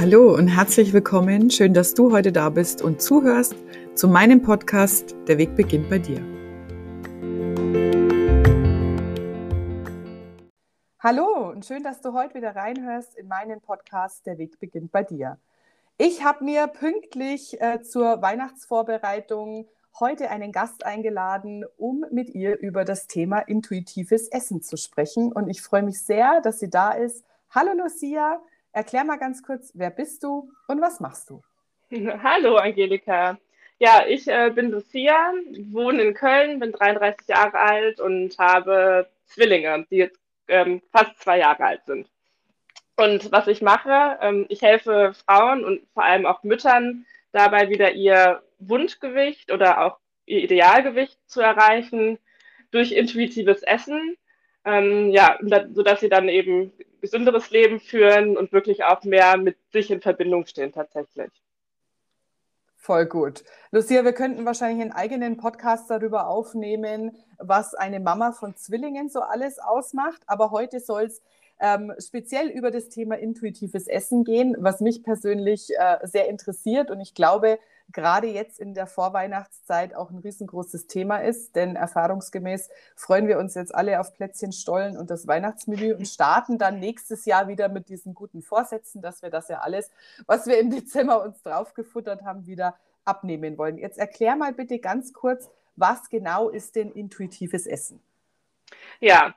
Hallo und herzlich willkommen. Schön, dass du heute da bist und zuhörst zu meinem Podcast Der Weg beginnt bei dir. Hallo und schön, dass du heute wieder reinhörst in meinen Podcast Der Weg beginnt bei dir. Ich habe mir pünktlich äh, zur Weihnachtsvorbereitung heute einen Gast eingeladen, um mit ihr über das Thema intuitives Essen zu sprechen. Und ich freue mich sehr, dass sie da ist. Hallo Lucia, Erklär mal ganz kurz, wer bist du und was machst du? Hallo Angelika. Ja, ich äh, bin Lucia, wohne in Köln, bin 33 Jahre alt und habe Zwillinge, die jetzt ähm, fast zwei Jahre alt sind. Und was ich mache, ähm, ich helfe Frauen und vor allem auch Müttern dabei wieder ihr Wunschgewicht oder auch ihr Idealgewicht zu erreichen durch intuitives Essen. Ähm, ja, sodass sie dann eben gesünderes Leben führen und wirklich auch mehr mit sich in Verbindung stehen tatsächlich. Voll gut. Lucia, wir könnten wahrscheinlich einen eigenen Podcast darüber aufnehmen, was eine Mama von Zwillingen so alles ausmacht. Aber heute soll es ähm, speziell über das Thema intuitives Essen gehen, was mich persönlich äh, sehr interessiert. Und ich glaube, gerade jetzt in der Vorweihnachtszeit auch ein riesengroßes Thema ist, denn erfahrungsgemäß freuen wir uns jetzt alle auf Plätzchen, Stollen und das Weihnachtsmenü und starten dann nächstes Jahr wieder mit diesen guten Vorsätzen, dass wir das ja alles, was wir im Dezember uns draufgefuttert haben, wieder abnehmen wollen. Jetzt erklär mal bitte ganz kurz, was genau ist denn intuitives Essen? Ja,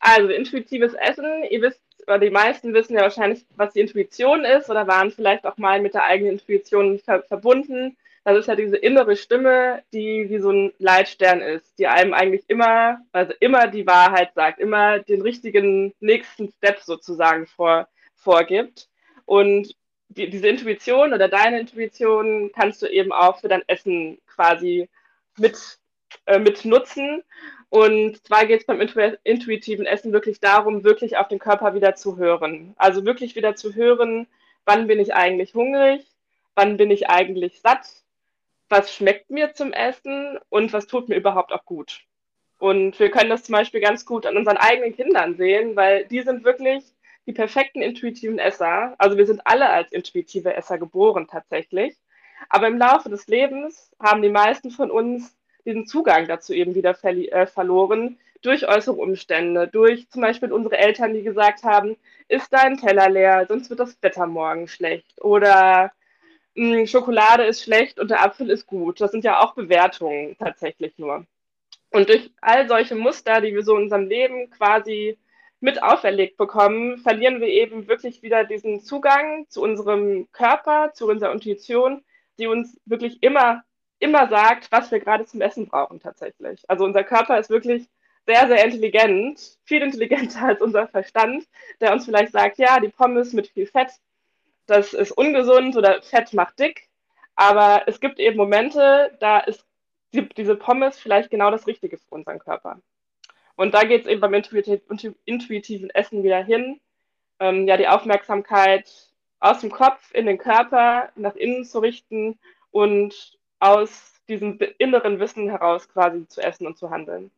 also intuitives Essen, ihr wisst, oder die meisten wissen ja wahrscheinlich, was die Intuition ist oder waren vielleicht auch mal mit der eigenen Intuition ver verbunden. Das ist ja diese innere Stimme, die wie so ein Leitstern ist, die einem eigentlich immer, also immer die Wahrheit sagt, immer den richtigen nächsten Step sozusagen vor, vorgibt. Und die, diese Intuition oder deine Intuition kannst du eben auch für dein Essen quasi mit, äh, mit nutzen. Und zwar geht es beim intuitiven Essen wirklich darum, wirklich auf den Körper wieder zu hören. Also wirklich wieder zu hören, wann bin ich eigentlich hungrig, wann bin ich eigentlich satt, was schmeckt mir zum Essen und was tut mir überhaupt auch gut. Und wir können das zum Beispiel ganz gut an unseren eigenen Kindern sehen, weil die sind wirklich die perfekten intuitiven Esser. Also wir sind alle als intuitive Esser geboren tatsächlich. Aber im Laufe des Lebens haben die meisten von uns diesen Zugang dazu eben wieder äh, verloren durch äußere Umstände, durch zum Beispiel unsere Eltern, die gesagt haben, ist dein Teller leer, sonst wird das Wetter morgen schlecht oder hm, Schokolade ist schlecht und der Apfel ist gut. Das sind ja auch Bewertungen tatsächlich nur. Und durch all solche Muster, die wir so in unserem Leben quasi mit auferlegt bekommen, verlieren wir eben wirklich wieder diesen Zugang zu unserem Körper, zu unserer Intuition, die uns wirklich immer immer sagt, was wir gerade zum Essen brauchen tatsächlich. Also unser Körper ist wirklich sehr, sehr intelligent, viel intelligenter als unser Verstand, der uns vielleicht sagt, ja, die Pommes mit viel Fett, das ist ungesund oder Fett macht dick. Aber es gibt eben Momente, da ist die, diese Pommes vielleicht genau das Richtige für unseren Körper. Und da geht es eben beim intuitiven Essen wieder hin, ähm, ja, die Aufmerksamkeit aus dem Kopf in den Körper nach innen zu richten und aus diesem inneren Wissen heraus quasi zu essen und zu handeln.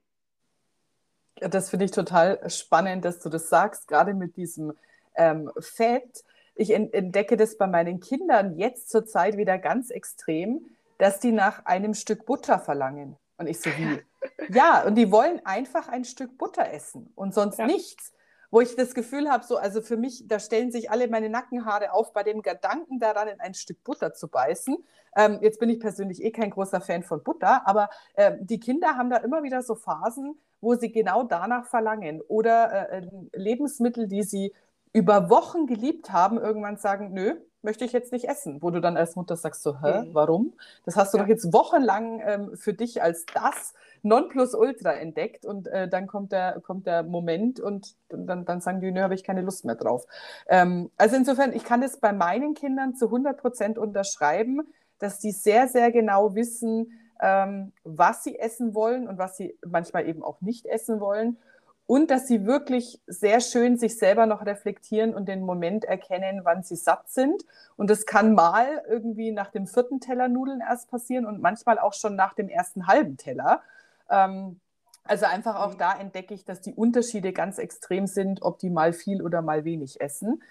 Ja, das finde ich total spannend, dass du das sagst, gerade mit diesem ähm, Fett. Ich entdecke das bei meinen Kindern jetzt zur Zeit wieder ganz extrem, dass die nach einem Stück Butter verlangen. Und ich so wie, ja, und die wollen einfach ein Stück Butter essen und sonst ja. nichts wo ich das Gefühl habe, so, also für mich, da stellen sich alle meine Nackenhaare auf bei dem Gedanken daran, in ein Stück Butter zu beißen. Ähm, jetzt bin ich persönlich eh kein großer Fan von Butter, aber äh, die Kinder haben da immer wieder so Phasen, wo sie genau danach verlangen oder äh, Lebensmittel, die sie über Wochen geliebt haben, irgendwann sagen, nö, möchte ich jetzt nicht essen. Wo du dann als Mutter sagst, so, hä, mhm. warum? Das hast du ja. doch jetzt wochenlang ähm, für dich als das Nonplusultra entdeckt und äh, dann kommt der, kommt der Moment und dann, dann sagen die, nö, habe ich keine Lust mehr drauf. Ähm, also insofern, ich kann es bei meinen Kindern zu 100 Prozent unterschreiben, dass die sehr, sehr genau wissen, ähm, was sie essen wollen und was sie manchmal eben auch nicht essen wollen und dass sie wirklich sehr schön sich selber noch reflektieren und den Moment erkennen, wann sie satt sind. Und das kann mal irgendwie nach dem vierten Teller Nudeln erst passieren und manchmal auch schon nach dem ersten halben Teller. Ähm, also einfach auch da entdecke ich, dass die Unterschiede ganz extrem sind, ob die mal viel oder mal wenig essen.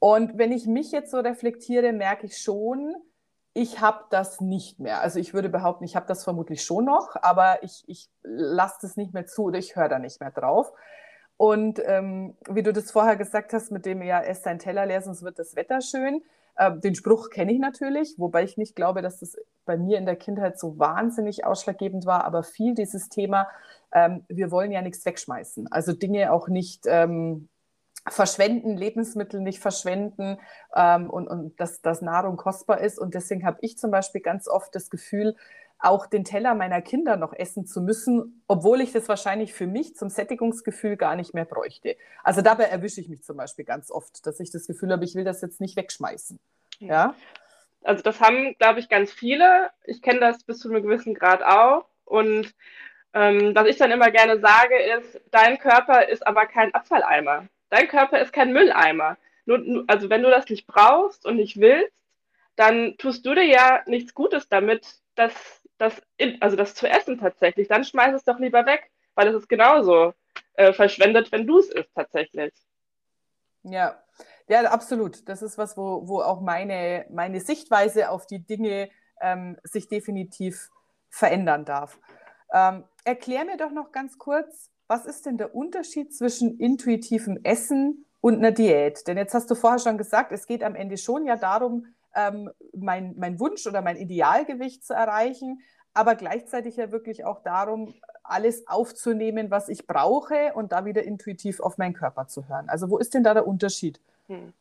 Und wenn ich mich jetzt so reflektiere, merke ich schon, ich habe das nicht mehr. Also ich würde behaupten, ich habe das vermutlich schon noch, aber ich, ich lasse das nicht mehr zu oder ich höre da nicht mehr drauf. Und ähm, wie du das vorher gesagt hast, mit dem ja, ess dein Teller leer, sonst wird das Wetter schön. Äh, den Spruch kenne ich natürlich, wobei ich nicht glaube, dass das bei mir in der Kindheit so wahnsinnig ausschlaggebend war, aber viel dieses Thema, ähm, wir wollen ja nichts wegschmeißen. Also Dinge auch nicht ähm, verschwenden, Lebensmittel nicht verschwenden ähm, und, und dass, dass Nahrung kostbar ist. Und deswegen habe ich zum Beispiel ganz oft das Gefühl, auch den Teller meiner Kinder noch essen zu müssen, obwohl ich das wahrscheinlich für mich zum Sättigungsgefühl gar nicht mehr bräuchte. Also dabei erwische ich mich zum Beispiel ganz oft, dass ich das Gefühl habe, ich will das jetzt nicht wegschmeißen. Ja. Also das haben, glaube ich, ganz viele. Ich kenne das bis zu einem gewissen Grad auch. Und ähm, was ich dann immer gerne sage, ist, dein Körper ist aber kein Abfalleimer. Dein Körper ist kein Mülleimer. Nur, also wenn du das nicht brauchst und nicht willst, dann tust du dir ja nichts Gutes damit, das, das, in, also das zu essen tatsächlich. Dann schmeiß es doch lieber weg, weil es ist genauso äh, verschwendet, wenn du es isst tatsächlich. Ja, ja, absolut. Das ist was, wo, wo auch meine, meine Sichtweise auf die Dinge ähm, sich definitiv verändern darf. Ähm, erklär mir doch noch ganz kurz, was ist denn der Unterschied zwischen intuitivem Essen und einer Diät? Denn jetzt hast du vorher schon gesagt, es geht am Ende schon ja darum, ähm, mein, mein Wunsch oder mein Idealgewicht zu erreichen, aber gleichzeitig ja wirklich auch darum, alles aufzunehmen, was ich brauche und da wieder intuitiv auf meinen Körper zu hören. Also wo ist denn da der Unterschied? Hm.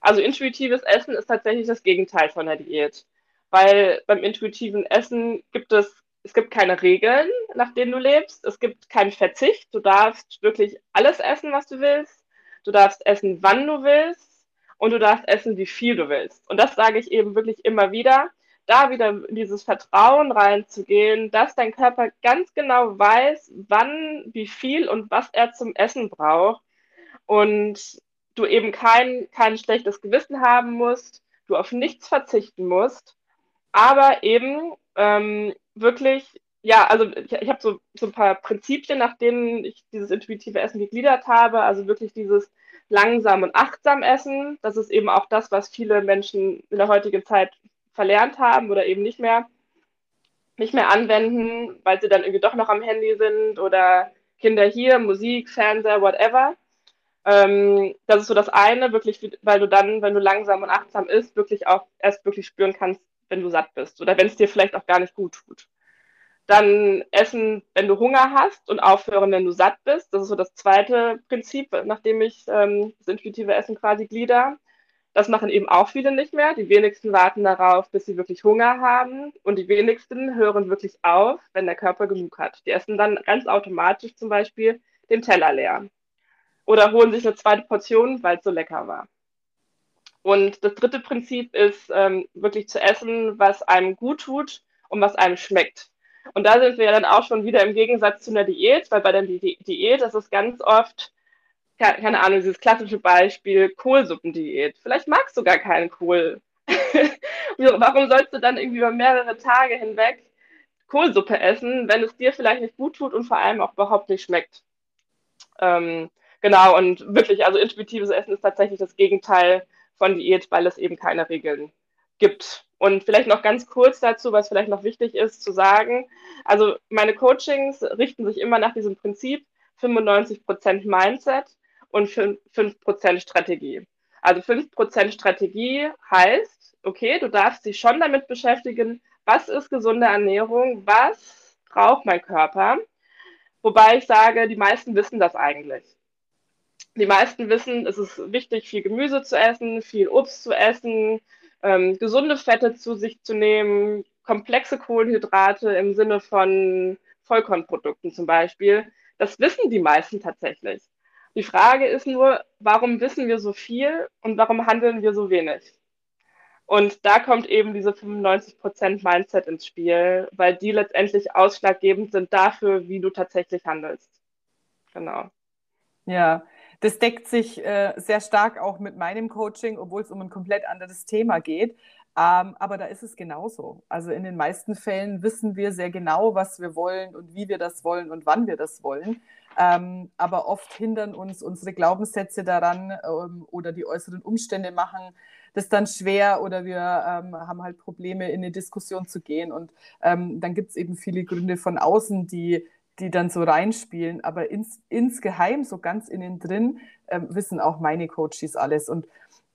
Also intuitives Essen ist tatsächlich das Gegenteil von der Diät, weil beim intuitiven Essen gibt es es gibt keine Regeln, nach denen du lebst. Es gibt keinen Verzicht. Du darfst wirklich alles essen, was du willst. Du darfst essen, wann du willst. Und du darfst essen, wie viel du willst. Und das sage ich eben wirklich immer wieder. Da wieder in dieses Vertrauen reinzugehen, dass dein Körper ganz genau weiß, wann, wie viel und was er zum Essen braucht. Und du eben kein, kein schlechtes Gewissen haben musst, du auf nichts verzichten musst, aber eben ähm, wirklich, ja, also ich, ich habe so, so ein paar Prinzipien, nach denen ich dieses intuitive Essen gegliedert habe. Also wirklich dieses langsam und achtsam Essen. Das ist eben auch das, was viele Menschen in der heutigen Zeit verlernt haben oder eben nicht mehr, nicht mehr anwenden, weil sie dann irgendwie doch noch am Handy sind oder Kinder hier, Musik, Fernseher, whatever. Ähm, das ist so das eine, wirklich, weil du dann, wenn du langsam und achtsam isst, wirklich auch erst wirklich spüren kannst, wenn du satt bist oder wenn es dir vielleicht auch gar nicht gut tut. Dann essen, wenn du Hunger hast und aufhören, wenn du satt bist. Das ist so das zweite Prinzip, nachdem ich ähm, das intuitive Essen quasi glieder. Das machen eben auch viele nicht mehr. Die wenigsten warten darauf, bis sie wirklich Hunger haben. Und die wenigsten hören wirklich auf, wenn der Körper genug hat. Die essen dann ganz automatisch zum Beispiel den Teller leer. Oder holen sich eine zweite Portion, weil es so lecker war. Und das dritte Prinzip ist ähm, wirklich zu essen, was einem gut tut und was einem schmeckt. Und da sind wir ja dann auch schon wieder im Gegensatz zu einer Diät, weil bei der Di Diät ist ganz oft, keine Ahnung, dieses klassische Beispiel Kohlsuppendiät. Vielleicht magst du gar keinen Kohl. Warum sollst du dann irgendwie über mehrere Tage hinweg Kohlsuppe essen, wenn es dir vielleicht nicht gut tut und vor allem auch überhaupt nicht schmeckt? Ähm, genau, und wirklich, also intuitives Essen ist tatsächlich das Gegenteil von Diät, weil es eben keine Regeln gibt. Und vielleicht noch ganz kurz dazu, was vielleicht noch wichtig ist zu sagen. Also meine Coachings richten sich immer nach diesem Prinzip 95% Mindset und 5% Strategie. Also 5% Strategie heißt, okay, du darfst dich schon damit beschäftigen, was ist gesunde Ernährung, was braucht mein Körper. Wobei ich sage, die meisten wissen das eigentlich. Die meisten wissen, es ist wichtig, viel Gemüse zu essen, viel Obst zu essen, ähm, gesunde Fette zu sich zu nehmen, komplexe Kohlenhydrate im Sinne von Vollkornprodukten zum Beispiel. Das wissen die meisten tatsächlich. Die Frage ist nur, warum wissen wir so viel und warum handeln wir so wenig? Und da kommt eben diese 95% Mindset ins Spiel, weil die letztendlich ausschlaggebend sind dafür, wie du tatsächlich handelst. Genau. Ja, das deckt sich äh, sehr stark auch mit meinem Coaching, obwohl es um ein komplett anderes Thema geht. Ähm, aber da ist es genauso. Also in den meisten Fällen wissen wir sehr genau, was wir wollen und wie wir das wollen und wann wir das wollen. Ähm, aber oft hindern uns unsere Glaubenssätze daran ähm, oder die äußeren Umstände machen das dann schwer oder wir ähm, haben halt Probleme, in eine Diskussion zu gehen. Und ähm, dann gibt es eben viele Gründe von außen, die, die dann so reinspielen. Aber ins, insgeheim, so ganz innen drin, ähm, wissen auch meine Coaches alles. Und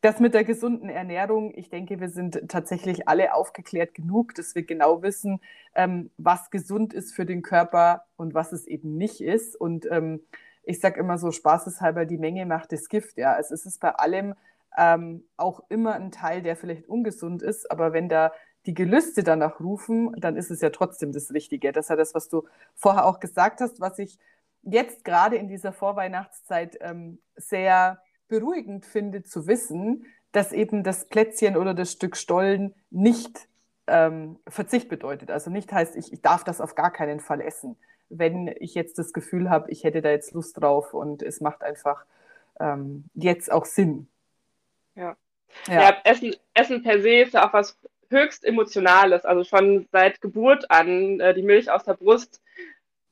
das mit der gesunden Ernährung, ich denke, wir sind tatsächlich alle aufgeklärt genug, dass wir genau wissen, ähm, was gesund ist für den Körper und was es eben nicht ist. Und ähm, ich sage immer so spaßeshalber, die Menge macht das Gift. Ja, also es ist bei allem ähm, auch immer ein Teil, der vielleicht ungesund ist, aber wenn da die Gelüste danach rufen, dann ist es ja trotzdem das Richtige. Das ist ja das, was du vorher auch gesagt hast, was ich jetzt gerade in dieser Vorweihnachtszeit ähm, sehr beruhigend finde zu wissen, dass eben das Plätzchen oder das Stück Stollen nicht ähm, Verzicht bedeutet. Also nicht heißt, ich, ich darf das auf gar keinen Fall essen, wenn ich jetzt das Gefühl habe, ich hätte da jetzt Lust drauf und es macht einfach ähm, jetzt auch Sinn. Ja. Ja, ja Essen, Essen per se ist ja auch was höchst Emotionales. Also schon seit Geburt an, äh, die Milch aus der Brust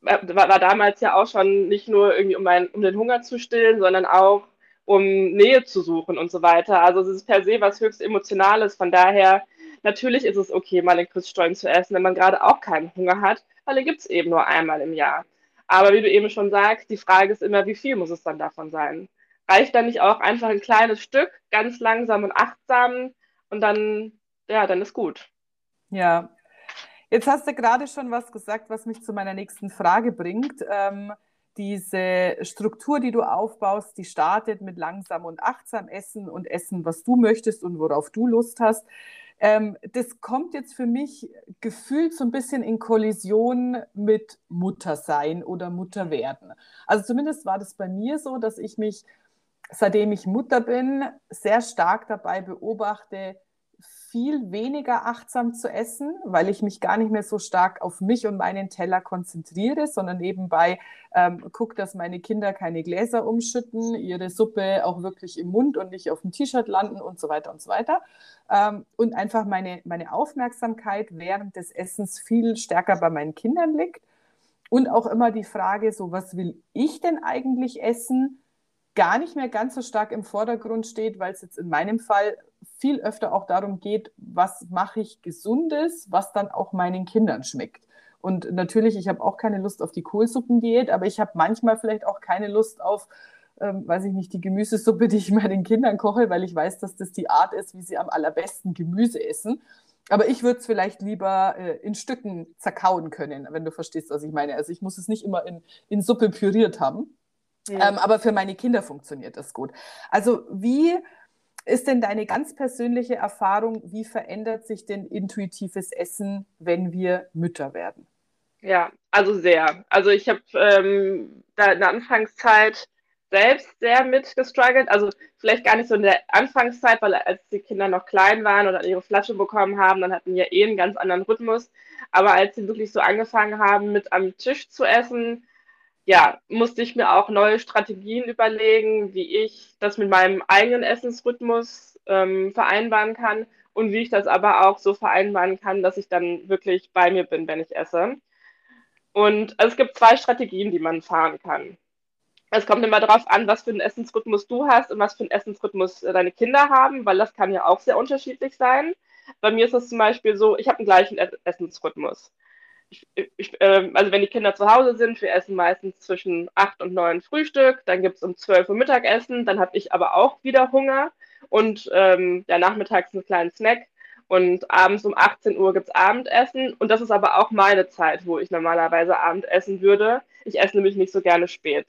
äh, war, war, damals ja auch schon nicht nur irgendwie um, ein, um den Hunger zu stillen, sondern auch um Nähe zu suchen und so weiter. Also es ist per se was höchst Emotionales. Von daher, natürlich ist es okay, mal den Christstollen zu essen, wenn man gerade auch keinen Hunger hat, weil den gibt es eben nur einmal im Jahr. Aber wie du eben schon sagst, die Frage ist immer, wie viel muss es dann davon sein? Reicht dann nicht auch einfach ein kleines Stück, ganz langsam und achtsam und dann, ja, dann ist gut. Ja. Jetzt hast du gerade schon was gesagt, was mich zu meiner nächsten Frage bringt. Ähm, diese Struktur, die du aufbaust, die startet mit langsam und achtsam Essen und Essen, was du möchtest und worauf du Lust hast. Ähm, das kommt jetzt für mich gefühlt so ein bisschen in Kollision mit Muttersein oder Mutterwerden. Also zumindest war das bei mir so, dass ich mich, seitdem ich Mutter bin, sehr stark dabei beobachte, viel weniger achtsam zu essen, weil ich mich gar nicht mehr so stark auf mich und meinen Teller konzentriere, sondern nebenbei ähm, gucke, dass meine Kinder keine Gläser umschütten, ihre Suppe auch wirklich im Mund und nicht auf dem T-Shirt landen und so weiter und so weiter. Ähm, und einfach meine, meine Aufmerksamkeit während des Essens viel stärker bei meinen Kindern liegt. Und auch immer die Frage, so was will ich denn eigentlich essen? Gar nicht mehr ganz so stark im Vordergrund steht, weil es jetzt in meinem Fall viel öfter auch darum geht, was mache ich gesundes, was dann auch meinen Kindern schmeckt. Und natürlich, ich habe auch keine Lust auf die Kohlsuppendiät, aber ich habe manchmal vielleicht auch keine Lust auf, ähm, weiß ich nicht, die Gemüsesuppe, die ich meinen Kindern koche, weil ich weiß, dass das die Art ist, wie sie am allerbesten Gemüse essen. Aber ich würde es vielleicht lieber äh, in Stücken zerkauen können, wenn du verstehst, was ich meine. Also ich muss es nicht immer in, in Suppe püriert haben. Ja. Ähm, aber für meine Kinder funktioniert das gut. Also wie ist denn deine ganz persönliche Erfahrung, wie verändert sich denn intuitives Essen, wenn wir Mütter werden? Ja, also sehr. Also ich habe ähm, da in der Anfangszeit selbst sehr mitgestruggelt. Also vielleicht gar nicht so in der Anfangszeit, weil als die Kinder noch klein waren oder ihre Flasche bekommen haben, dann hatten wir eh einen ganz anderen Rhythmus. Aber als sie wirklich so angefangen haben, mit am Tisch zu essen, ja, musste ich mir auch neue Strategien überlegen, wie ich das mit meinem eigenen Essensrhythmus ähm, vereinbaren kann und wie ich das aber auch so vereinbaren kann, dass ich dann wirklich bei mir bin, wenn ich esse. Und also es gibt zwei Strategien, die man fahren kann. Es kommt immer darauf an, was für einen Essensrhythmus du hast und was für einen Essensrhythmus äh, deine Kinder haben, weil das kann ja auch sehr unterschiedlich sein. Bei mir ist es zum Beispiel so, ich habe einen gleichen Essensrhythmus ich, äh, also wenn die Kinder zu Hause sind, wir essen meistens zwischen 8 und 9 Frühstück, dann gibt es um 12 Uhr Mittagessen, dann habe ich aber auch wieder Hunger und ähm, ja, nachmittags einen kleinen Snack und abends um 18 Uhr gibt es Abendessen und das ist aber auch meine Zeit, wo ich normalerweise Abend essen würde. Ich esse nämlich nicht so gerne spät.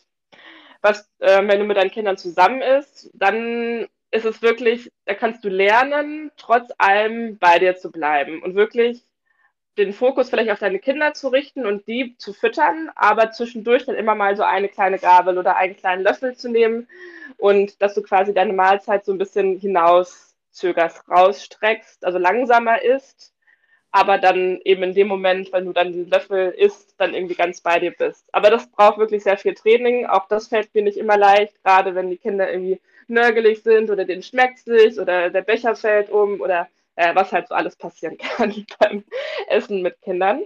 Was, äh, wenn du mit deinen Kindern zusammen isst, dann ist es wirklich, da kannst du lernen, trotz allem bei dir zu bleiben und wirklich den Fokus vielleicht auf deine Kinder zu richten und die zu füttern, aber zwischendurch dann immer mal so eine kleine Gabel oder einen kleinen Löffel zu nehmen und dass du quasi deine Mahlzeit so ein bisschen hinauszögerst, rausstreckst, also langsamer isst, aber dann eben in dem Moment, wenn du dann den Löffel isst, dann irgendwie ganz bei dir bist. Aber das braucht wirklich sehr viel Training. Auch das fällt mir nicht immer leicht, gerade wenn die Kinder irgendwie nörgelig sind oder denen schmeckt sich oder der Becher fällt um oder äh, was halt so alles passieren kann beim Essen mit Kindern.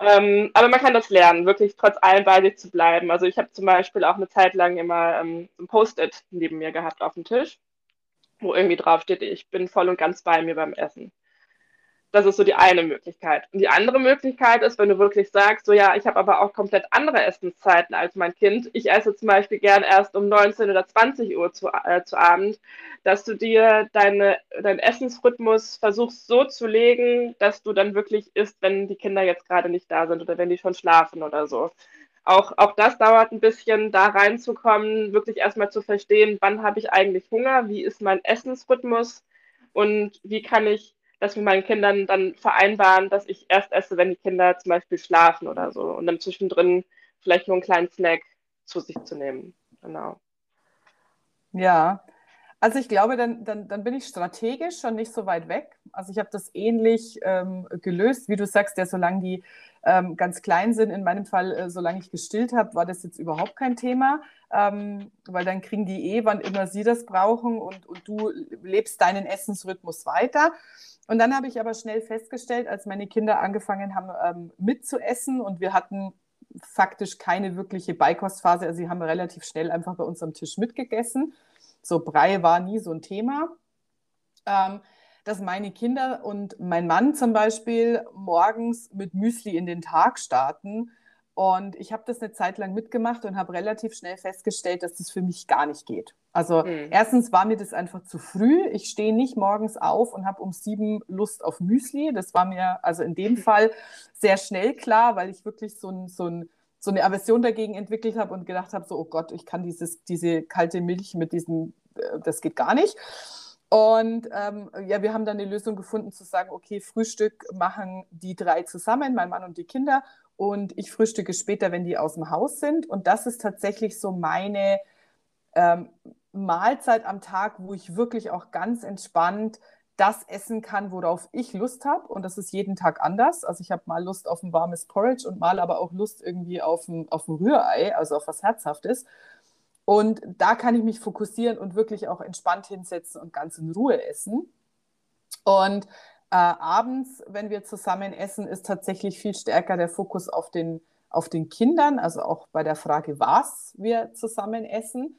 Ähm, aber man kann das lernen, wirklich trotz allem bei sich zu bleiben. Also ich habe zum Beispiel auch eine Zeit lang immer ähm, ein Post-it neben mir gehabt auf dem Tisch, wo irgendwie draufsteht, ich bin voll und ganz bei mir beim Essen. Das ist so die eine Möglichkeit. Und die andere Möglichkeit ist, wenn du wirklich sagst, so ja, ich habe aber auch komplett andere Essenszeiten als mein Kind. Ich esse zum Beispiel gern erst um 19 oder 20 Uhr zu, äh, zu Abend, dass du dir deine, deinen Essensrhythmus versuchst so zu legen, dass du dann wirklich isst, wenn die Kinder jetzt gerade nicht da sind oder wenn die schon schlafen oder so. Auch, auch das dauert ein bisschen, da reinzukommen, wirklich erstmal zu verstehen, wann habe ich eigentlich Hunger, wie ist mein Essensrhythmus und wie kann ich das mit meinen Kindern dann vereinbaren, dass ich erst esse, wenn die Kinder zum Beispiel schlafen oder so. Und dann zwischendrin vielleicht nur einen kleinen Snack zu sich zu nehmen. Genau. Ja, also ich glaube, dann, dann, dann bin ich strategisch schon nicht so weit weg. Also ich habe das ähnlich ähm, gelöst, wie du sagst, ja, solange die ähm, ganz klein sind, in meinem Fall, äh, solange ich gestillt habe, war das jetzt überhaupt kein Thema, ähm, weil dann kriegen die eh, wann immer sie das brauchen und, und du lebst deinen Essensrhythmus weiter. Und dann habe ich aber schnell festgestellt, als meine Kinder angefangen haben ähm, mitzuessen und wir hatten faktisch keine wirkliche Beikostphase, also sie haben relativ schnell einfach bei uns am Tisch mitgegessen. So Brei war nie so ein Thema. Ähm, dass meine Kinder und mein Mann zum Beispiel morgens mit Müsli in den Tag starten und ich habe das eine Zeit lang mitgemacht und habe relativ schnell festgestellt, dass das für mich gar nicht geht. Also mhm. erstens war mir das einfach zu früh. Ich stehe nicht morgens auf und habe um sieben Lust auf Müsli. Das war mir also in dem Fall sehr schnell klar, weil ich wirklich so, ein, so, ein, so eine Aversion dagegen entwickelt habe und gedacht habe, so, oh Gott, ich kann dieses, diese kalte Milch mit diesem, äh, das geht gar nicht. Und ähm, ja, wir haben dann eine Lösung gefunden zu sagen, okay, Frühstück machen die drei zusammen, mein Mann und die Kinder und ich frühstücke später, wenn die aus dem Haus sind. Und das ist tatsächlich so meine ähm, Mahlzeit am Tag, wo ich wirklich auch ganz entspannt das essen kann, worauf ich Lust habe. Und das ist jeden Tag anders. Also ich habe mal Lust auf ein warmes Porridge und mal aber auch Lust irgendwie auf ein, auf ein Rührei, also auf was Herzhaftes. Und da kann ich mich fokussieren und wirklich auch entspannt hinsetzen und ganz in Ruhe essen. Und äh, abends, wenn wir zusammen essen, ist tatsächlich viel stärker der Fokus auf den, auf den Kindern, also auch bei der Frage, was wir zusammen essen.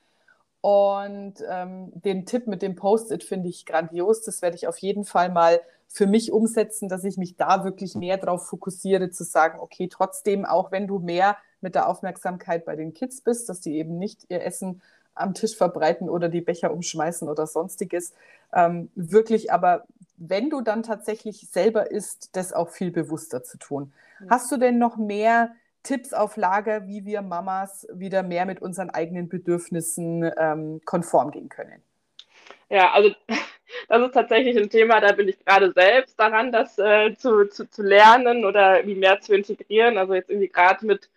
Und ähm, den Tipp mit dem Post-it finde ich grandios. Das werde ich auf jeden Fall mal für mich umsetzen, dass ich mich da wirklich mehr darauf fokussiere, zu sagen, okay, trotzdem, auch wenn du mehr mit der Aufmerksamkeit bei den Kids bist, dass die eben nicht ihr Essen am Tisch verbreiten oder die Becher umschmeißen oder sonstiges, ähm, wirklich aber wenn du dann tatsächlich selber isst, das auch viel bewusster zu tun. Mhm. Hast du denn noch mehr Tipps auf Lager, wie wir Mamas wieder mehr mit unseren eigenen Bedürfnissen ähm, konform gehen können? Ja, also das ist tatsächlich ein Thema, da bin ich gerade selbst daran, das äh, zu, zu, zu lernen oder wie mehr zu integrieren. Also jetzt irgendwie gerade mit,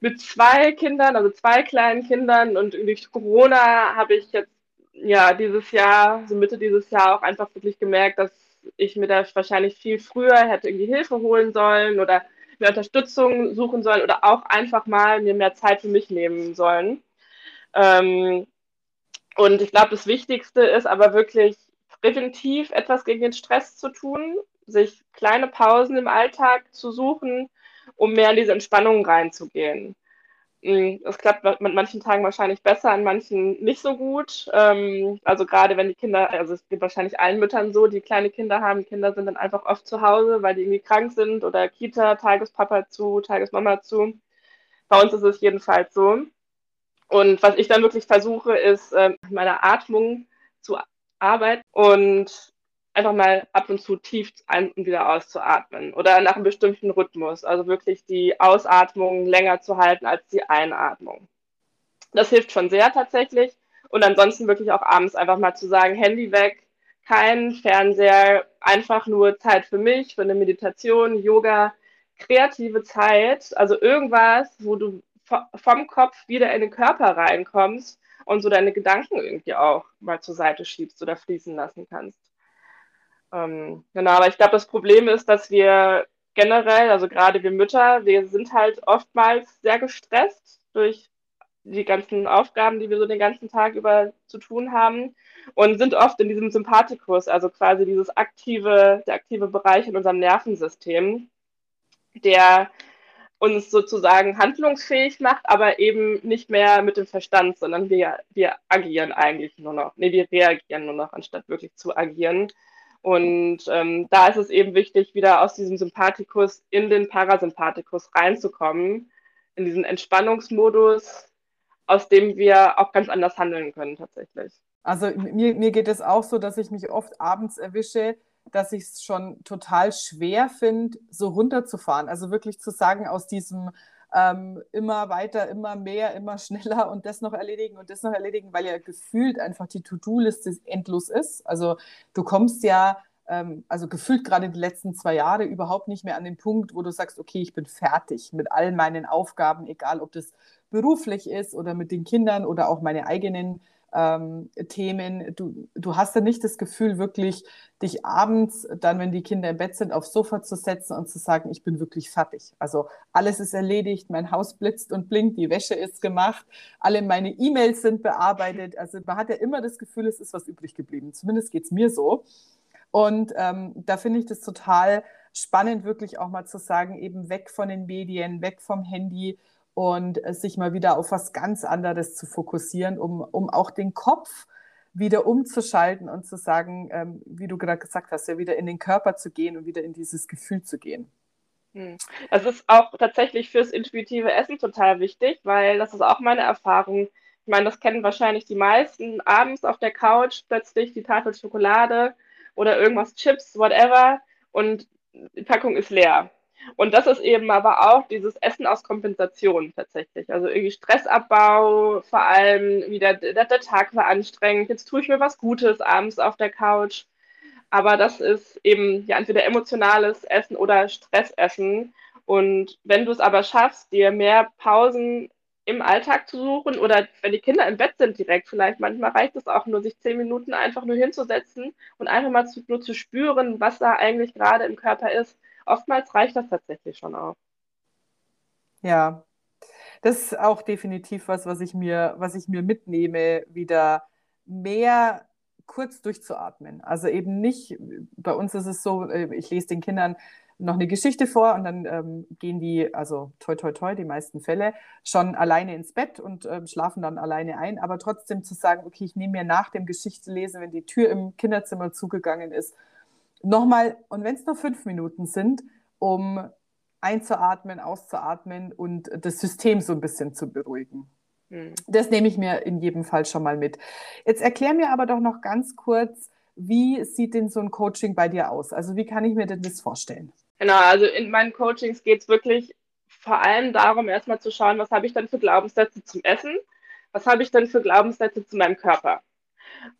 mit zwei Kindern, also zwei kleinen Kindern und durch Corona habe ich jetzt ja, dieses Jahr, so Mitte dieses Jahr auch einfach wirklich gemerkt, dass ich mir da wahrscheinlich viel früher hätte irgendwie Hilfe holen sollen oder mir Unterstützung suchen sollen oder auch einfach mal mir mehr Zeit für mich nehmen sollen. Ähm, und ich glaube, das Wichtigste ist aber wirklich präventiv etwas gegen den Stress zu tun, sich kleine Pausen im Alltag zu suchen, um mehr in diese Entspannung reinzugehen. Mm, es klappt mit manchen Tagen wahrscheinlich besser, an manchen nicht so gut. Ähm, also gerade wenn die Kinder, also es geht wahrscheinlich allen Müttern so, die kleine Kinder haben, Kinder sind dann einfach oft zu Hause, weil die irgendwie krank sind oder Kita, Tagespapa zu, Tagesmama zu. Bei uns ist es jedenfalls so. Und was ich dann wirklich versuche, ist, äh, meine Atmung zu arbeiten und einfach mal ab und zu tief ein- und wieder auszuatmen oder nach einem bestimmten Rhythmus. Also wirklich die Ausatmung länger zu halten als die Einatmung. Das hilft schon sehr tatsächlich. Und ansonsten wirklich auch abends einfach mal zu sagen, Handy weg, kein Fernseher, einfach nur Zeit für mich, für eine Meditation, Yoga, kreative Zeit, also irgendwas, wo du vom Kopf wieder in den Körper reinkommst und so deine Gedanken irgendwie auch mal zur Seite schiebst oder fließen lassen kannst. Ähm, genau, aber ich glaube, das Problem ist, dass wir generell, also gerade wir Mütter, wir sind halt oftmals sehr gestresst durch die ganzen Aufgaben, die wir so den ganzen Tag über zu tun haben und sind oft in diesem Sympathikus, also quasi dieses aktive, der aktive Bereich in unserem Nervensystem, der uns sozusagen handlungsfähig macht, aber eben nicht mehr mit dem Verstand, sondern wir, wir agieren eigentlich nur noch. Nee, wir reagieren nur noch, anstatt wirklich zu agieren. Und ähm, da ist es eben wichtig, wieder aus diesem Sympathikus in den Parasympathikus reinzukommen, in diesen Entspannungsmodus, aus dem wir auch ganz anders handeln können tatsächlich. Also mir, mir geht es auch so, dass ich mich oft abends erwische, dass ich es schon total schwer finde, so runterzufahren. Also wirklich zu sagen, aus diesem ähm, immer weiter, immer mehr, immer schneller und das noch erledigen und das noch erledigen, weil ja gefühlt einfach die To-Do-Liste endlos ist. Also du kommst ja, ähm, also gefühlt gerade die letzten zwei Jahre überhaupt nicht mehr an den Punkt, wo du sagst, okay, ich bin fertig mit all meinen Aufgaben, egal ob das beruflich ist oder mit den Kindern oder auch meine eigenen ähm, Themen. Du, du hast ja nicht das Gefühl, wirklich dich abends, dann, wenn die Kinder im Bett sind, aufs Sofa zu setzen und zu sagen, ich bin wirklich fertig. Also alles ist erledigt, mein Haus blitzt und blinkt, die Wäsche ist gemacht, alle meine E-Mails sind bearbeitet. Also man hat ja immer das Gefühl, es ist was übrig geblieben. Zumindest geht es mir so. Und ähm, da finde ich das total spannend, wirklich auch mal zu sagen, eben weg von den Medien, weg vom Handy, und sich mal wieder auf was ganz anderes zu fokussieren, um, um auch den Kopf wieder umzuschalten und zu sagen, ähm, wie du gerade gesagt hast, ja wieder in den Körper zu gehen und wieder in dieses Gefühl zu gehen. Hm. Das ist auch tatsächlich fürs intuitive Essen total wichtig, weil das ist auch meine Erfahrung. Ich meine, das kennen wahrscheinlich die meisten. Abends auf der Couch plötzlich die Tafel Schokolade oder irgendwas Chips, whatever, und die Packung ist leer. Und das ist eben aber auch dieses Essen aus Kompensation tatsächlich. Also irgendwie Stressabbau, vor allem wieder der, der Tag war anstrengend, jetzt tue ich mir was Gutes abends auf der Couch. Aber das ist eben ja entweder emotionales Essen oder Stressessen. Und wenn du es aber schaffst, dir mehr Pausen im Alltag zu suchen oder wenn die Kinder im Bett sind direkt, vielleicht manchmal reicht es auch nur, sich zehn Minuten einfach nur hinzusetzen und einfach mal zu, nur zu spüren, was da eigentlich gerade im Körper ist oftmals reicht das tatsächlich schon auch. Ja, das ist auch definitiv was, was ich mir, was ich mir mitnehme, wieder mehr kurz durchzuatmen. Also eben nicht, bei uns ist es so, äh, ich lese den Kindern noch eine Geschichte vor und dann ähm, gehen die, also toi toi toi, die meisten Fälle, schon alleine ins Bett und ähm, schlafen dann alleine ein. Aber trotzdem zu sagen, okay, ich nehme mir nach dem Geschichtelesen, wenn die Tür im Kinderzimmer zugegangen ist, nochmal, und wenn es nur fünf Minuten sind, um einzuatmen, auszuatmen und das System so ein bisschen zu beruhigen. Hm. Das nehme ich mir in jedem Fall schon mal mit. Jetzt erklär mir aber doch noch ganz kurz, wie sieht denn so ein Coaching bei dir aus? Also wie kann ich mir denn das vorstellen? Genau, also in meinen Coachings geht es wirklich vor allem darum, erstmal zu schauen, was habe ich dann für Glaubenssätze zum Essen? Was habe ich dann für Glaubenssätze zu meinem Körper?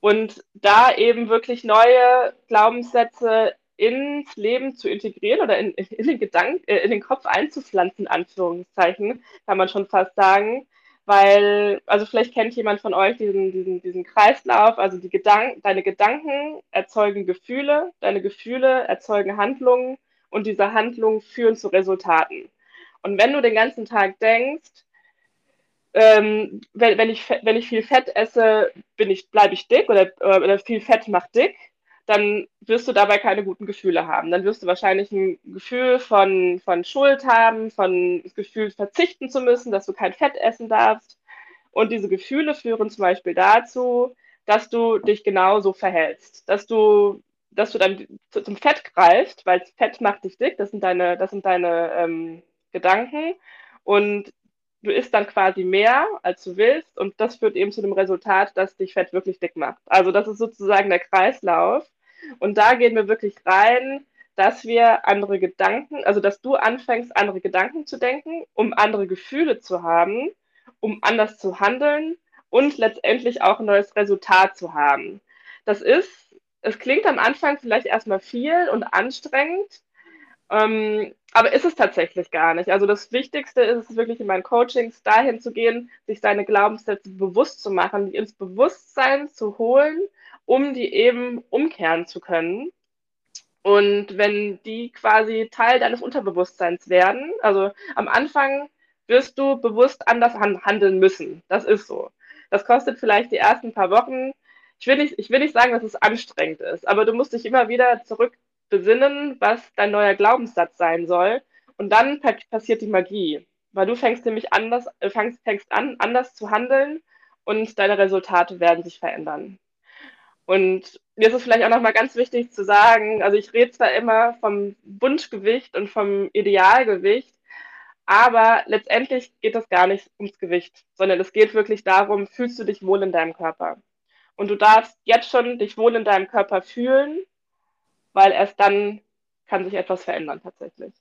Und da eben wirklich neue Glaubenssätze ins Leben zu integrieren oder in, in den Gedanken, äh, in den Kopf einzupflanzen, Anführungszeichen, kann man schon fast sagen. Weil, also vielleicht kennt jemand von euch diesen, diesen, diesen Kreislauf, also die Gedanken, deine Gedanken erzeugen Gefühle, deine Gefühle erzeugen Handlungen und diese Handlungen führen zu Resultaten. Und wenn du den ganzen Tag denkst, ähm, wenn, wenn, ich, wenn ich viel Fett esse, ich, bleibe ich dick oder, oder viel Fett macht dick, dann wirst du dabei keine guten Gefühle haben. Dann wirst du wahrscheinlich ein Gefühl von, von Schuld haben, von das Gefühl verzichten zu müssen, dass du kein Fett essen darfst. Und diese Gefühle führen zum Beispiel dazu, dass du dich genauso verhältst, dass du, dass du dann zum Fett greifst, weil Fett macht dich dick, das sind deine, das sind deine ähm, Gedanken. Und du isst dann quasi mehr, als du willst, und das führt eben zu dem Resultat, dass dich Fett wirklich dick macht. Also das ist sozusagen der Kreislauf. Und da gehen wir wirklich rein, dass wir andere Gedanken, also dass du anfängst, andere Gedanken zu denken, um andere Gefühle zu haben, um anders zu handeln und letztendlich auch ein neues Resultat zu haben. Das ist, es klingt am Anfang vielleicht erstmal viel und anstrengend, ähm, aber ist es tatsächlich gar nicht. Also das Wichtigste ist es wirklich in meinen Coachings dahin zu gehen, sich seine Glaubenssätze bewusst zu machen, die ins Bewusstsein zu holen, um die eben umkehren zu können. Und wenn die quasi Teil deines Unterbewusstseins werden, also am Anfang wirst du bewusst anders handeln müssen. Das ist so. Das kostet vielleicht die ersten paar Wochen. Ich will nicht, ich will nicht sagen, dass es anstrengend ist, aber du musst dich immer wieder zurück besinnen, was dein neuer Glaubenssatz sein soll. Und dann passiert die Magie, weil du fängst nämlich anders, äh, fängst, fängst an, anders zu handeln und deine Resultate werden sich verändern. Und mir ist es vielleicht auch nochmal ganz wichtig zu sagen, also ich rede zwar immer vom Wunschgewicht und vom Idealgewicht, aber letztendlich geht es gar nicht ums Gewicht, sondern es geht wirklich darum, fühlst du dich wohl in deinem Körper? Und du darfst jetzt schon dich wohl in deinem Körper fühlen, weil erst dann kann sich etwas verändern tatsächlich.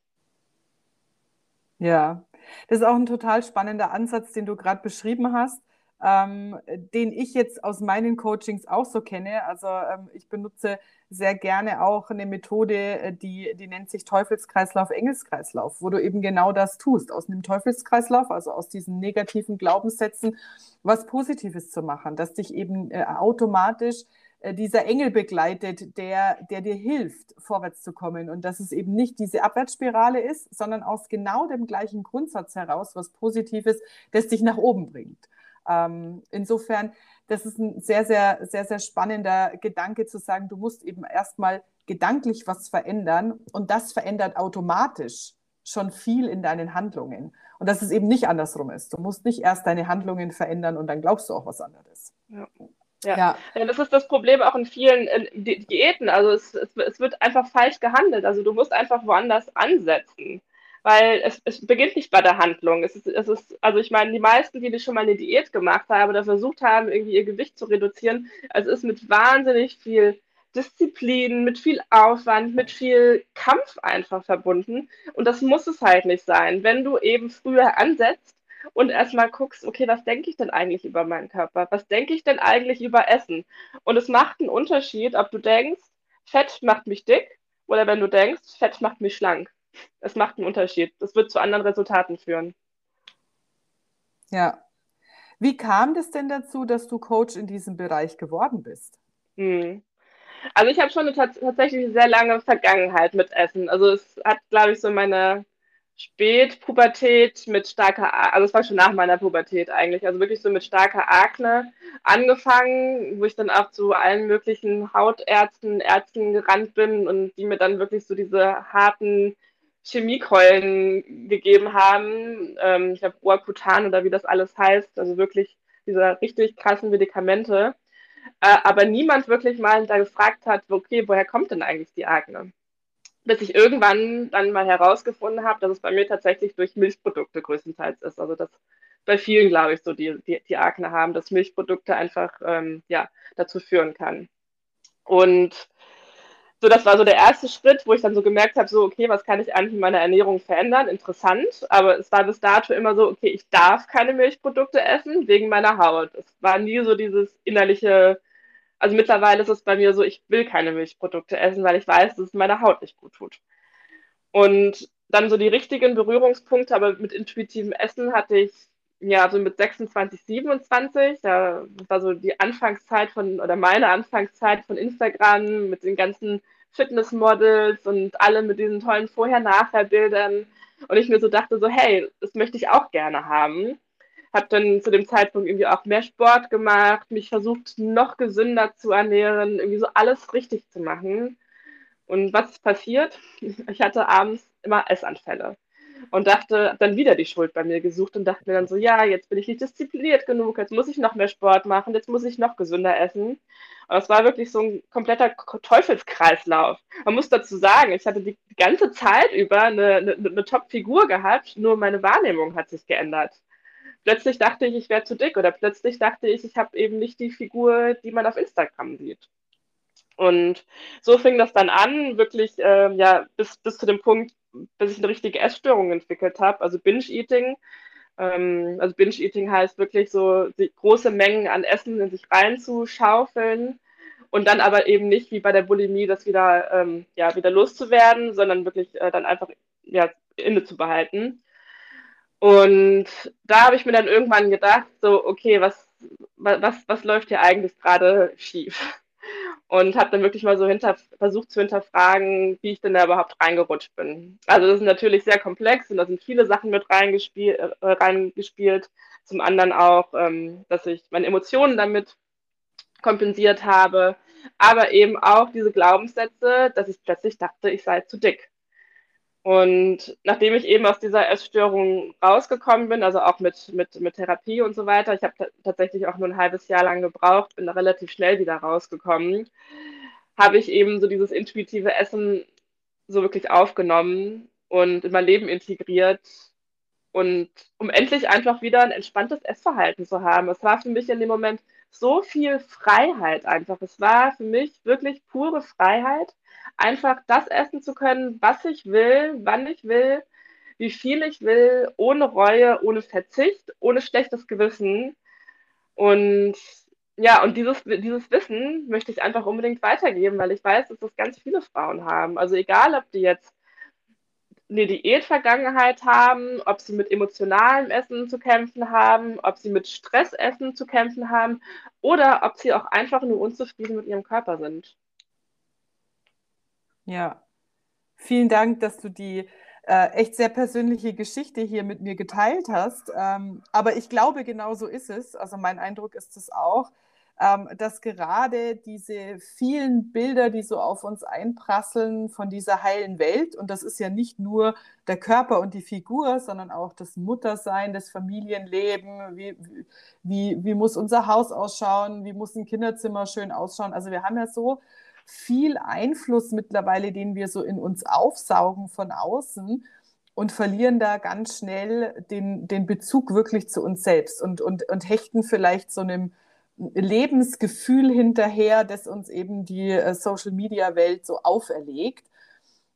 Ja, das ist auch ein total spannender Ansatz, den du gerade beschrieben hast ähm, den ich jetzt aus meinen Coachings auch so kenne. Also ähm, ich benutze sehr gerne auch eine Methode, äh, die, die nennt sich Teufelskreislauf, Engelskreislauf, wo du eben genau das tust, aus einem Teufelskreislauf, also aus diesen negativen Glaubenssätzen, was Positives zu machen, dass dich eben äh, automatisch dieser Engel begleitet, der, der dir hilft, vorwärts zu kommen. Und dass es eben nicht diese Abwärtsspirale ist, sondern aus genau dem gleichen Grundsatz heraus, was Positives, das dich nach oben bringt. Ähm, insofern, das ist ein sehr, sehr, sehr, sehr spannender Gedanke zu sagen, du musst eben erstmal gedanklich was verändern und das verändert automatisch schon viel in deinen Handlungen. Und dass es eben nicht andersrum ist. Du musst nicht erst deine Handlungen verändern und dann glaubst du auch was anderes. Ja. Ja. ja. ja das ist das Problem auch in vielen in Diäten. Also es, es, es, wird einfach falsch gehandelt. Also du musst einfach woanders ansetzen weil es, es beginnt nicht bei der Handlung. Es ist, es ist, also ich meine, die meisten, die schon mal eine Diät gemacht haben oder versucht haben, irgendwie ihr Gewicht zu reduzieren, es ist mit wahnsinnig viel Disziplin, mit viel Aufwand, mit viel Kampf einfach verbunden. Und das muss es halt nicht sein. Wenn du eben früher ansetzt und erstmal guckst, okay, was denke ich denn eigentlich über meinen Körper? Was denke ich denn eigentlich über Essen? Und es macht einen Unterschied, ob du denkst, Fett macht mich dick oder wenn du denkst, Fett macht mich schlank. Es macht einen Unterschied. Das wird zu anderen Resultaten führen. Ja. Wie kam das denn dazu, dass du Coach in diesem Bereich geworden bist? Hm. Also ich habe schon eine tatsächlich sehr lange Vergangenheit mit Essen. Also es hat, glaube ich, so meine Spätpubertät mit starker, also es war schon nach meiner Pubertät eigentlich, also wirklich so mit starker Akne angefangen, wo ich dann auch zu allen möglichen Hautärzten, Ärzten gerannt bin und die mir dann wirklich so diese harten Chemiekeulen gegeben haben. Ähm, ich habe Oacutan oder wie das alles heißt, also wirklich diese richtig krassen Medikamente. Äh, aber niemand wirklich mal da gefragt hat, okay, woher kommt denn eigentlich die Akne? Bis ich irgendwann dann mal herausgefunden habe, dass es bei mir tatsächlich durch Milchprodukte größtenteils ist. Also dass bei vielen, glaube ich, so die, die, die Akne haben, dass Milchprodukte einfach ähm, ja, dazu führen kann. Und so, das war so der erste Schritt, wo ich dann so gemerkt habe, so, okay, was kann ich eigentlich in meiner Ernährung verändern? Interessant. Aber es war bis dato immer so, okay, ich darf keine Milchprodukte essen wegen meiner Haut. Es war nie so dieses innerliche, also mittlerweile ist es bei mir so, ich will keine Milchprodukte essen, weil ich weiß, dass es meiner Haut nicht gut tut. Und dann so die richtigen Berührungspunkte, aber mit intuitivem Essen hatte ich ja, so mit 26, 27, da war so die Anfangszeit von, oder meine Anfangszeit von Instagram mit den ganzen Fitnessmodels und alle mit diesen tollen Vorher-Nachher-Bildern. Und ich mir so dachte, so, hey, das möchte ich auch gerne haben. Habe dann zu dem Zeitpunkt irgendwie auch mehr Sport gemacht, mich versucht, noch gesünder zu ernähren, irgendwie so alles richtig zu machen. Und was ist passiert? Ich hatte abends immer Essanfälle und dachte, dann wieder die Schuld bei mir gesucht und dachte mir dann so, ja, jetzt bin ich nicht diszipliniert genug, jetzt muss ich noch mehr Sport machen, jetzt muss ich noch gesünder essen. Und es war wirklich so ein kompletter Teufelskreislauf. Man muss dazu sagen, ich hatte die ganze Zeit über eine, eine, eine Top-Figur gehabt, nur meine Wahrnehmung hat sich geändert. Plötzlich dachte ich, ich wäre zu dick oder plötzlich dachte ich, ich habe eben nicht die Figur, die man auf Instagram sieht. Und so fing das dann an, wirklich äh, ja, bis, bis zu dem Punkt, bis ich eine richtige Essstörung entwickelt habe, also Binge-Eating. Ähm, also Binge-Eating heißt wirklich so große Mengen an Essen in sich reinzuschaufeln und dann aber eben nicht wie bei der Bulimie das wieder, ähm, ja, wieder loszuwerden, sondern wirklich äh, dann einfach ja, inne zu behalten. Und da habe ich mir dann irgendwann gedacht, so, okay, was, was, was läuft hier eigentlich gerade schief? und habe dann wirklich mal so hinter, versucht zu hinterfragen, wie ich denn da überhaupt reingerutscht bin. Also das ist natürlich sehr komplex und da sind viele Sachen mit reingespielt. Äh, reingespielt. Zum anderen auch, ähm, dass ich meine Emotionen damit kompensiert habe, aber eben auch diese Glaubenssätze, dass ich plötzlich dachte, ich sei zu dick. Und nachdem ich eben aus dieser Essstörung rausgekommen bin, also auch mit, mit, mit Therapie und so weiter, ich habe tatsächlich auch nur ein halbes Jahr lang gebraucht, bin da relativ schnell wieder rausgekommen, habe ich eben so dieses intuitive Essen so wirklich aufgenommen und in mein Leben integriert und um endlich einfach wieder ein entspanntes Essverhalten zu haben. Es war für mich in dem Moment so viel Freiheit einfach. Es war für mich wirklich pure Freiheit einfach das essen zu können, was ich will, wann ich will, wie viel ich will, ohne Reue, ohne Verzicht, ohne schlechtes Gewissen. Und ja, und dieses, dieses Wissen möchte ich einfach unbedingt weitergeben, weil ich weiß, dass das ganz viele Frauen haben. Also egal, ob die jetzt eine Diätvergangenheit haben, ob sie mit emotionalem Essen zu kämpfen haben, ob sie mit Stressessen zu kämpfen haben oder ob sie auch einfach nur unzufrieden mit ihrem Körper sind. Ja, vielen Dank, dass du die äh, echt sehr persönliche Geschichte hier mit mir geteilt hast. Ähm, aber ich glaube, genau so ist es. Also mein Eindruck ist es auch, ähm, dass gerade diese vielen Bilder, die so auf uns einprasseln von dieser heilen Welt, und das ist ja nicht nur der Körper und die Figur, sondern auch das Muttersein, das Familienleben, wie, wie, wie muss unser Haus ausschauen, wie muss ein Kinderzimmer schön ausschauen. Also wir haben ja so viel Einfluss mittlerweile, den wir so in uns aufsaugen von außen und verlieren da ganz schnell den, den Bezug wirklich zu uns selbst und, und, und hechten vielleicht so einem Lebensgefühl hinterher, das uns eben die äh, Social-Media-Welt so auferlegt.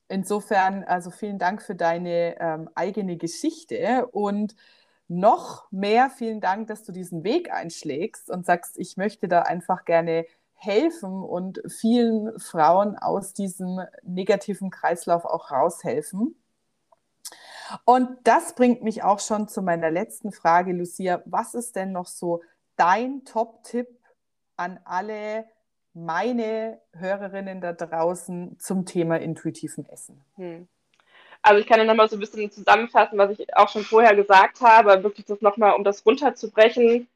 Insofern, also vielen Dank für deine ähm, eigene Geschichte und noch mehr vielen Dank, dass du diesen Weg einschlägst und sagst, ich möchte da einfach gerne helfen und vielen Frauen aus diesem negativen Kreislauf auch raushelfen. Und das bringt mich auch schon zu meiner letzten Frage, Lucia. Was ist denn noch so dein Top-Tipp an alle meine Hörerinnen da draußen zum Thema intuitiven Essen? Hm. Also ich kann ja nochmal so ein bisschen zusammenfassen, was ich auch schon vorher gesagt habe, wirklich das nochmal, um das runterzubrechen.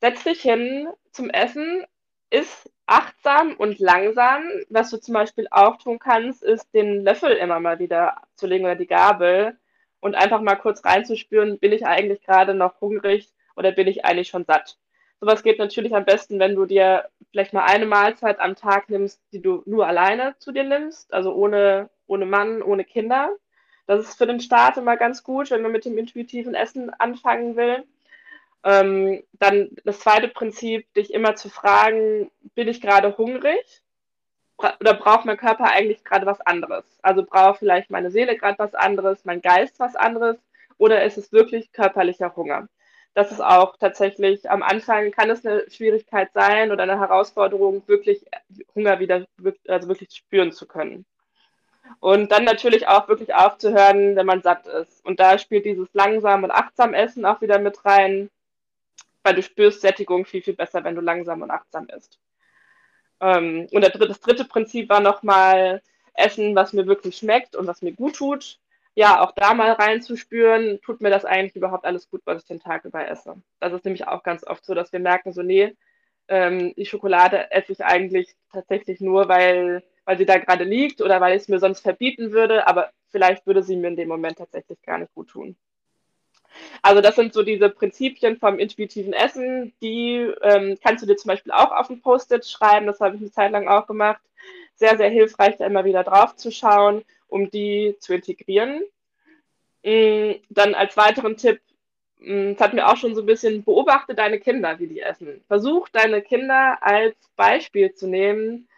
Setz dich hin zum Essen, ist achtsam und langsam. Was du zum Beispiel auch tun kannst, ist den Löffel immer mal wieder zu legen oder die Gabel und einfach mal kurz reinzuspüren, bin ich eigentlich gerade noch hungrig oder bin ich eigentlich schon satt. Sowas geht natürlich am besten, wenn du dir vielleicht mal eine Mahlzeit am Tag nimmst, die du nur alleine zu dir nimmst, also ohne, ohne Mann, ohne Kinder. Das ist für den Start immer ganz gut, wenn man mit dem intuitiven Essen anfangen will. Ähm, dann das zweite Prinzip, dich immer zu fragen, bin ich gerade hungrig? Oder braucht mein Körper eigentlich gerade was anderes? Also braucht vielleicht meine Seele gerade was anderes, mein Geist was anderes? Oder ist es wirklich körperlicher Hunger? Das ist auch tatsächlich am Anfang kann es eine Schwierigkeit sein oder eine Herausforderung, wirklich Hunger wieder also wirklich spüren zu können. Und dann natürlich auch wirklich aufzuhören, wenn man satt ist. Und da spielt dieses langsam und achtsam Essen auch wieder mit rein weil du spürst Sättigung viel, viel besser, wenn du langsam und achtsam isst. Ähm, und das dritte Prinzip war nochmal Essen, was mir wirklich schmeckt und was mir gut tut. Ja, auch da mal reinzuspüren, tut mir das eigentlich überhaupt alles gut, was ich den Tag über esse. Das ist nämlich auch ganz oft so, dass wir merken, so, nee, ähm, die Schokolade esse ich eigentlich tatsächlich nur, weil, weil sie da gerade liegt oder weil ich es mir sonst verbieten würde, aber vielleicht würde sie mir in dem Moment tatsächlich gar nicht gut tun. Also das sind so diese Prinzipien vom intuitiven Essen, die ähm, kannst du dir zum Beispiel auch auf ein Post-it schreiben, das habe ich eine Zeit lang auch gemacht. Sehr, sehr hilfreich, da immer wieder drauf zu schauen, um die zu integrieren. Mm, dann als weiteren Tipp, mm, das hat mir auch schon so ein bisschen, beobachte deine Kinder, wie die essen. Versuch deine Kinder als Beispiel zu nehmen,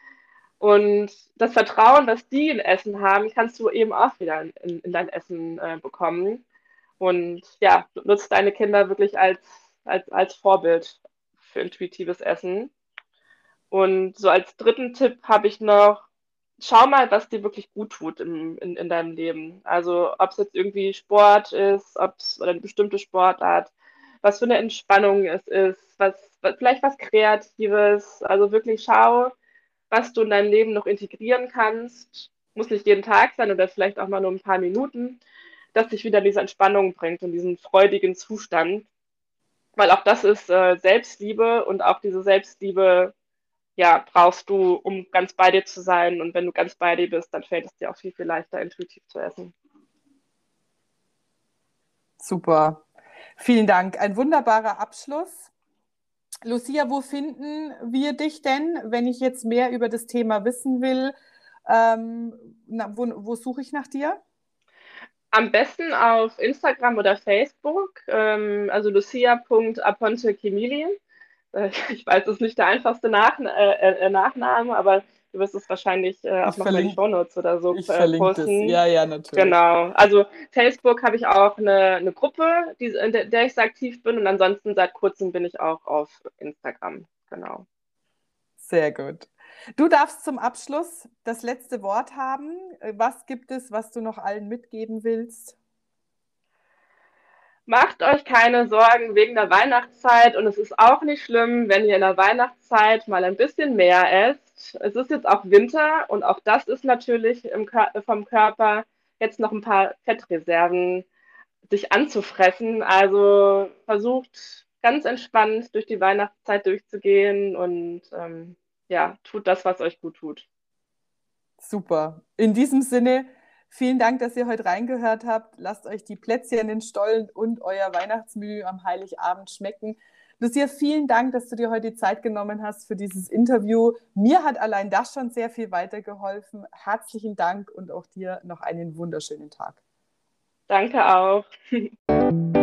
und das Vertrauen, das die in Essen haben, kannst du eben auch wieder in, in dein Essen äh, bekommen. Und ja, nutzt deine Kinder wirklich als, als, als Vorbild für intuitives Essen. Und so als dritten Tipp habe ich noch, schau mal, was dir wirklich gut tut im, in, in deinem Leben. Also ob es jetzt irgendwie Sport ist, ob es oder eine bestimmte Sportart, was für eine Entspannung es ist, was, was vielleicht was Kreatives. Also wirklich schau, was du in dein Leben noch integrieren kannst. Muss nicht jeden Tag sein oder vielleicht auch mal nur ein paar Minuten, dass dich wieder diese Entspannung bringt und diesen freudigen Zustand. Weil auch das ist äh, Selbstliebe und auch diese Selbstliebe ja, brauchst du, um ganz bei dir zu sein. Und wenn du ganz bei dir bist, dann fällt es dir auch viel, viel leichter, intuitiv zu essen. Super. Vielen Dank. Ein wunderbarer Abschluss. Lucia, wo finden wir dich denn, wenn ich jetzt mehr über das Thema wissen will? Ähm, na, wo, wo suche ich nach dir? Am besten auf Instagram oder Facebook, ähm, also lucia.aponte-kimilien. Äh, ich weiß, es ist nicht der einfachste Nach äh, äh, Nachname, aber du wirst es wahrscheinlich äh, auch noch in den Shownotes oder so ich äh, posten. Das. Ja, ja, natürlich. Genau. Also Facebook habe ich auch eine, eine Gruppe, die, in der, der ich sehr aktiv bin und ansonsten seit kurzem bin ich auch auf Instagram. Genau. Sehr gut. Du darfst zum Abschluss das letzte Wort haben. Was gibt es, was du noch allen mitgeben willst? Macht euch keine Sorgen wegen der Weihnachtszeit und es ist auch nicht schlimm, wenn ihr in der Weihnachtszeit mal ein bisschen mehr esst. Es ist jetzt auch Winter und auch das ist natürlich im, vom Körper jetzt noch ein paar Fettreserven sich anzufressen. Also versucht ganz entspannt durch die Weihnachtszeit durchzugehen und ähm, ja, tut das, was euch gut tut. Super. In diesem Sinne, Vielen Dank, dass ihr heute reingehört habt. Lasst euch die Plätzchen in den Stollen und euer Weihnachtsmenü am Heiligabend schmecken. Lucia, vielen Dank, dass du dir heute die Zeit genommen hast für dieses Interview. Mir hat allein das schon sehr viel weitergeholfen. Herzlichen Dank und auch dir noch einen wunderschönen Tag. Danke auch.